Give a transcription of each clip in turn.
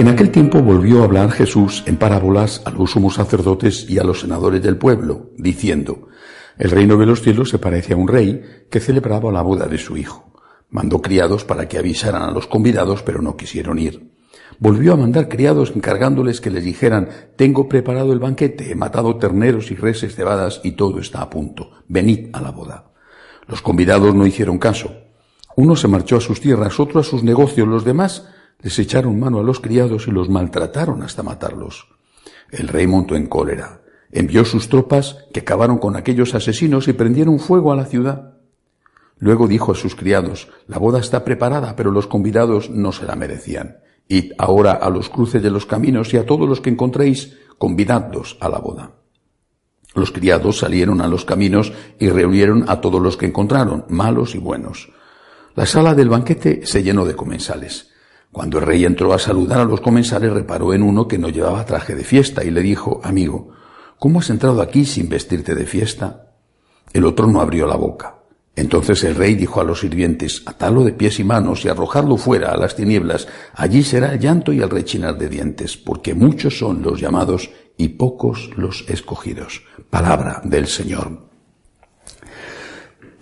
En aquel tiempo volvió a hablar Jesús en parábolas a los sumos sacerdotes y a los senadores del pueblo, diciendo, El reino de los cielos se parece a un rey que celebraba la boda de su hijo. Mandó criados para que avisaran a los convidados, pero no quisieron ir. Volvió a mandar criados encargándoles que les dijeran, Tengo preparado el banquete, he matado terneros y reses cebadas y todo está a punto. Venid a la boda. Los convidados no hicieron caso. Uno se marchó a sus tierras, otro a sus negocios, los demás les echaron mano a los criados y los maltrataron hasta matarlos. El rey montó en cólera. Envió sus tropas que acabaron con aquellos asesinos y prendieron fuego a la ciudad. Luego dijo a sus criados, la boda está preparada, pero los convidados no se la merecían. Id ahora a los cruces de los caminos y a todos los que encontréis, convidadlos a la boda. Los criados salieron a los caminos y reunieron a todos los que encontraron, malos y buenos. La sala del banquete se llenó de comensales. Cuando el rey entró a saludar a los comensales, reparó en uno que no llevaba traje de fiesta y le dijo, amigo, ¿cómo has entrado aquí sin vestirte de fiesta? El otro no abrió la boca. Entonces el rey dijo a los sirvientes, atalo de pies y manos y arrojadlo fuera a las tinieblas, allí será el llanto y el rechinar de dientes, porque muchos son los llamados y pocos los escogidos. Palabra del Señor.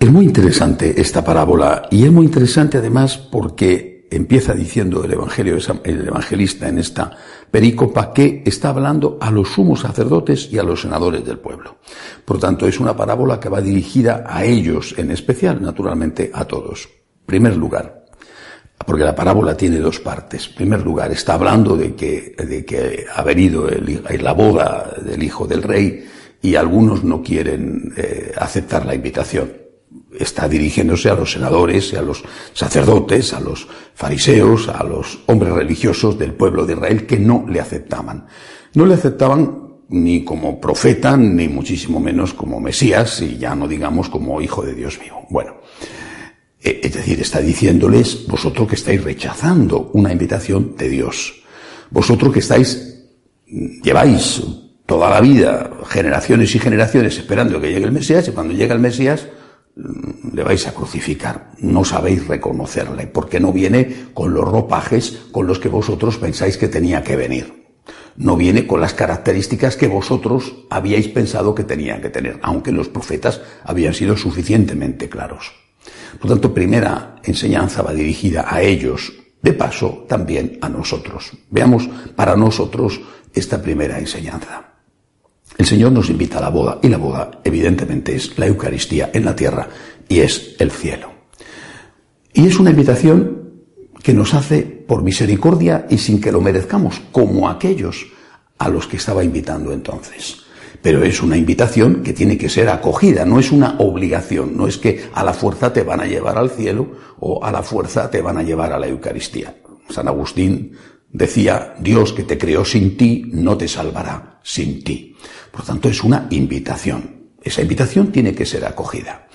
Es muy interesante esta parábola y es muy interesante además porque empieza diciendo el Evangelio, el evangelista en esta perícopa que está hablando a los sumos sacerdotes y a los senadores del pueblo. Por tanto, es una parábola que va dirigida a ellos, en especial, naturalmente, a todos. Primer lugar, porque la parábola tiene dos partes. primer lugar, está hablando de que, de que ha venido el, la boda del hijo del rey y algunos no quieren eh, aceptar la invitación está dirigiéndose a los senadores a los sacerdotes, a los fariseos, a los hombres religiosos del pueblo de Israel que no le aceptaban. No le aceptaban ni como profeta, ni muchísimo menos como Mesías, y ya no digamos como hijo de Dios mío. Bueno, eh, es decir, está diciéndoles, vosotros que estáis rechazando una invitación de Dios, vosotros que estáis, lleváis toda la vida, generaciones y generaciones esperando que llegue el Mesías, y cuando llega el Mesías, le vais a crucificar, no sabéis reconocerle, porque no viene con los ropajes con los que vosotros pensáis que tenía que venir. No viene con las características que vosotros habíais pensado que tenía que tener, aunque los profetas habían sido suficientemente claros. Por tanto, primera enseñanza va dirigida a ellos, de paso también a nosotros. Veamos para nosotros esta primera enseñanza. El Señor nos invita a la boda y la boda evidentemente es la Eucaristía en la tierra y es el cielo. Y es una invitación que nos hace por misericordia y sin que lo merezcamos, como aquellos a los que estaba invitando entonces. Pero es una invitación que tiene que ser acogida, no es una obligación, no es que a la fuerza te van a llevar al cielo o a la fuerza te van a llevar a la Eucaristía. San Agustín decía, Dios que te creó sin ti no te salvará sin ti. Por tanto, es una invitación. Esa invitación tiene que ser acogida.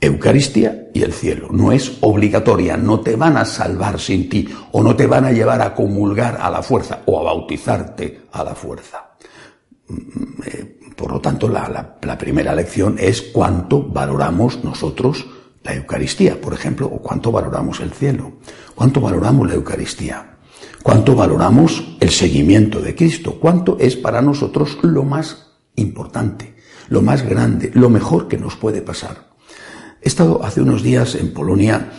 Eucaristía y el cielo. No es obligatoria, no te van a salvar sin ti o no te van a llevar a comulgar a la fuerza o a bautizarte a la fuerza. Mm, eh, por lo tanto, la, la primera lección es cuánto valoramos nosotros la Eucaristía, por ejemplo, o cuánto valoramos el cielo, cuánto valoramos la Eucaristía, cuánto valoramos el seguimiento de Cristo, cuánto es para nosotros lo más importante, lo más grande, lo mejor que nos puede pasar. He estado hace unos días en Polonia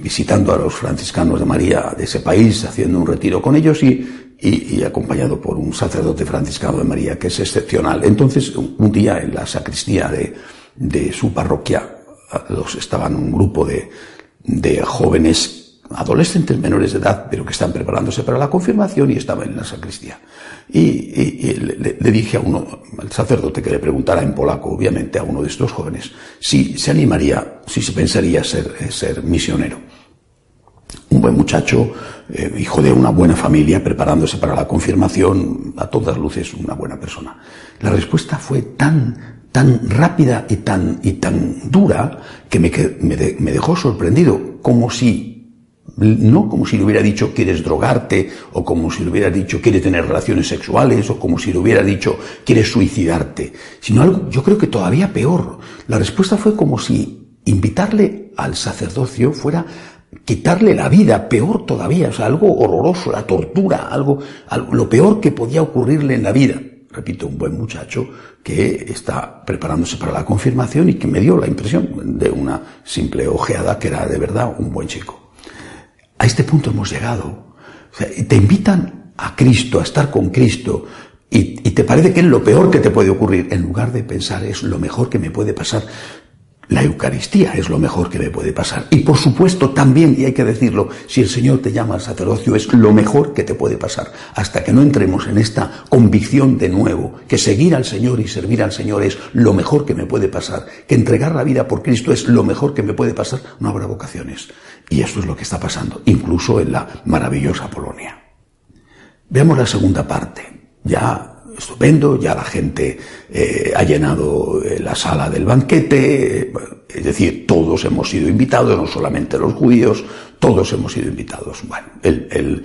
visitando a los franciscanos de María de ese país, haciendo un retiro con ellos y, acompañado por un sacerdote franciscano de María que es excepcional. Entonces, un día en la sacristía de, su parroquia, los, estaban un grupo de jóvenes adolescentes menores de edad, pero que están preparándose para la confirmación y estaban en la sacristía. Y, le, dije a uno, al sacerdote, que le preguntara en polaco, obviamente, a uno de estos jóvenes, si se animaría, si se pensaría ser, eh, ser misionero. Un buen muchacho, eh, hijo de una buena familia, preparándose para la confirmación, a todas luces una buena persona. La respuesta fue tan, tan rápida y tan, y tan dura que me, me, me dejó sorprendido, como si no como si le hubiera dicho quieres drogarte, o como si le hubiera dicho quieres tener relaciones sexuales, o como si le hubiera dicho quieres suicidarte, sino algo, yo creo que todavía peor. La respuesta fue como si invitarle al sacerdocio fuera quitarle la vida, peor todavía, o sea, algo horroroso, la tortura, algo, algo, lo peor que podía ocurrirle en la vida. Repito, un buen muchacho que está preparándose para la confirmación y que me dio la impresión de una simple ojeada que era de verdad un buen chico. A este punto hemos llegado. te invitan a Cristo, a estar con Cristo, y, y, te parece que es lo peor que te puede ocurrir, en lugar de pensar es lo mejor que me puede pasar. La Eucaristía es lo mejor que me puede pasar. Y por supuesto también, y hay que decirlo, si el Señor te llama al sacerdocio es lo mejor que te puede pasar. Hasta que no entremos en esta convicción de nuevo, que seguir al Señor y servir al Señor es lo mejor que me puede pasar, que entregar la vida por Cristo es lo mejor que me puede pasar, no habrá vocaciones. Y esto es lo que está pasando, incluso en la maravillosa Polonia. Veamos la segunda parte. Ya estupendo, ya la gente eh, ha llenado eh, la sala del banquete, es decir, todos hemos sido invitados, no solamente los judíos, todos hemos sido invitados. Bueno, el, el,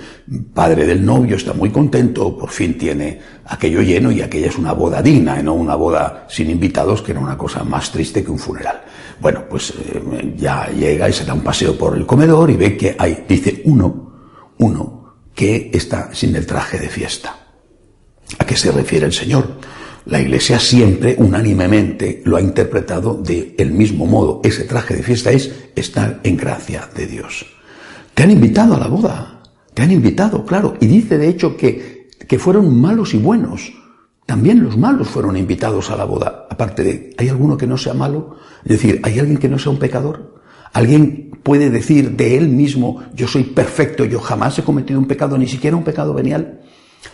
padre del novio está muy contento, por fin tiene aquello lleno y aquella es una boda digna, y no una boda sin invitados, que era una cosa más triste que un funeral. Bueno, pues eh, ya llega y se da un paseo por el comedor y ve que hay, dice uno, uno, que está sin el traje de fiesta. ¿A qué se refiere el Señor? La Iglesia siempre, unánimemente, lo ha interpretado de el mismo modo. Ese traje de fiesta es estar en gracia de Dios. Te han invitado a la boda. Te han invitado, claro. Y dice, de hecho, que, que fueron malos y buenos. También los malos fueron invitados a la boda. Aparte de, ¿hay alguno que no sea malo? Es decir, ¿hay alguien que no sea un pecador? ¿Alguien puede decir de él mismo, yo soy perfecto, yo jamás he cometido un pecado, ni siquiera un pecado venial?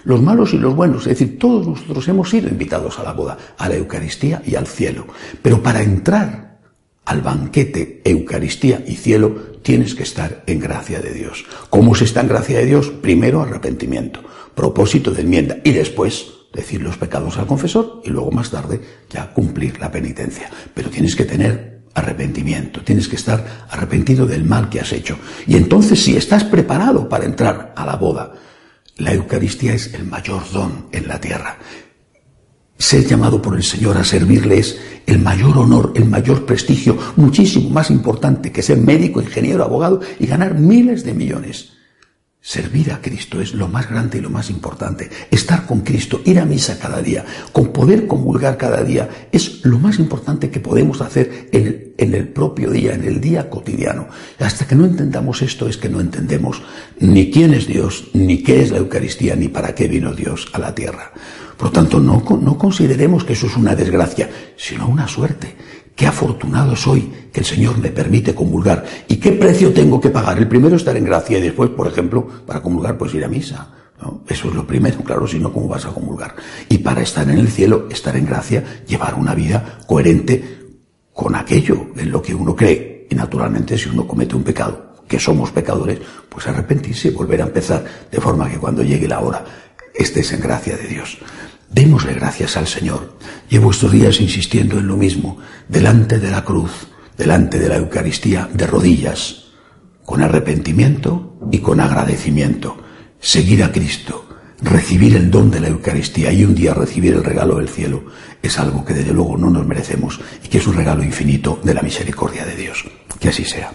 Los malos y los buenos, es decir, todos nosotros hemos sido invitados a la boda, a la Eucaristía y al cielo. Pero para entrar al banquete, Eucaristía y cielo, tienes que estar en gracia de Dios. ¿Cómo se está en gracia de Dios? Primero arrepentimiento, propósito de enmienda y después decir los pecados al confesor y luego más tarde ya cumplir la penitencia. Pero tienes que tener arrepentimiento, tienes que estar arrepentido del mal que has hecho. Y entonces si estás preparado para entrar a la boda, la Eucaristía es el mayor don en la tierra. Ser llamado por el Señor a servirle es el mayor honor, el mayor prestigio, muchísimo más importante que ser médico, ingeniero, abogado y ganar miles de millones. Servir a Cristo es lo más grande y lo más importante. Estar con Cristo, ir a misa cada día, con poder comulgar cada día, es lo más importante que podemos hacer en el, en el, propio día, en el día cotidiano. Hasta que no entendamos esto es que no entendemos ni quién es Dios, ni qué es la Eucaristía, ni para qué vino Dios a la tierra. Por lo tanto, no, no consideremos que eso es una desgracia, sino una suerte. Qué afortunado soy que el Señor me permite comulgar. ¿Y qué precio tengo que pagar? El primero estar en gracia y después, por ejemplo, para comulgar, pues ir a misa. Eso es lo primero, claro, si no, ¿cómo vas a comulgar? Y para estar en el cielo, estar en gracia, llevar una vida coherente con aquello en lo que uno cree. Y naturalmente, si uno comete un pecado, que somos pecadores, pues arrepentirse y volver a empezar, de forma que cuando llegue la hora estés en gracia de Dios. Démosle gracias al Señor. Llevo estos días insistiendo en lo mismo, delante de la cruz, delante de la Eucaristía, de rodillas, con arrepentimiento y con agradecimiento. Seguir a Cristo, recibir el don de la Eucaristía y un día recibir el regalo del cielo es algo que desde luego no nos merecemos y que es un regalo infinito de la misericordia de Dios. Que así sea.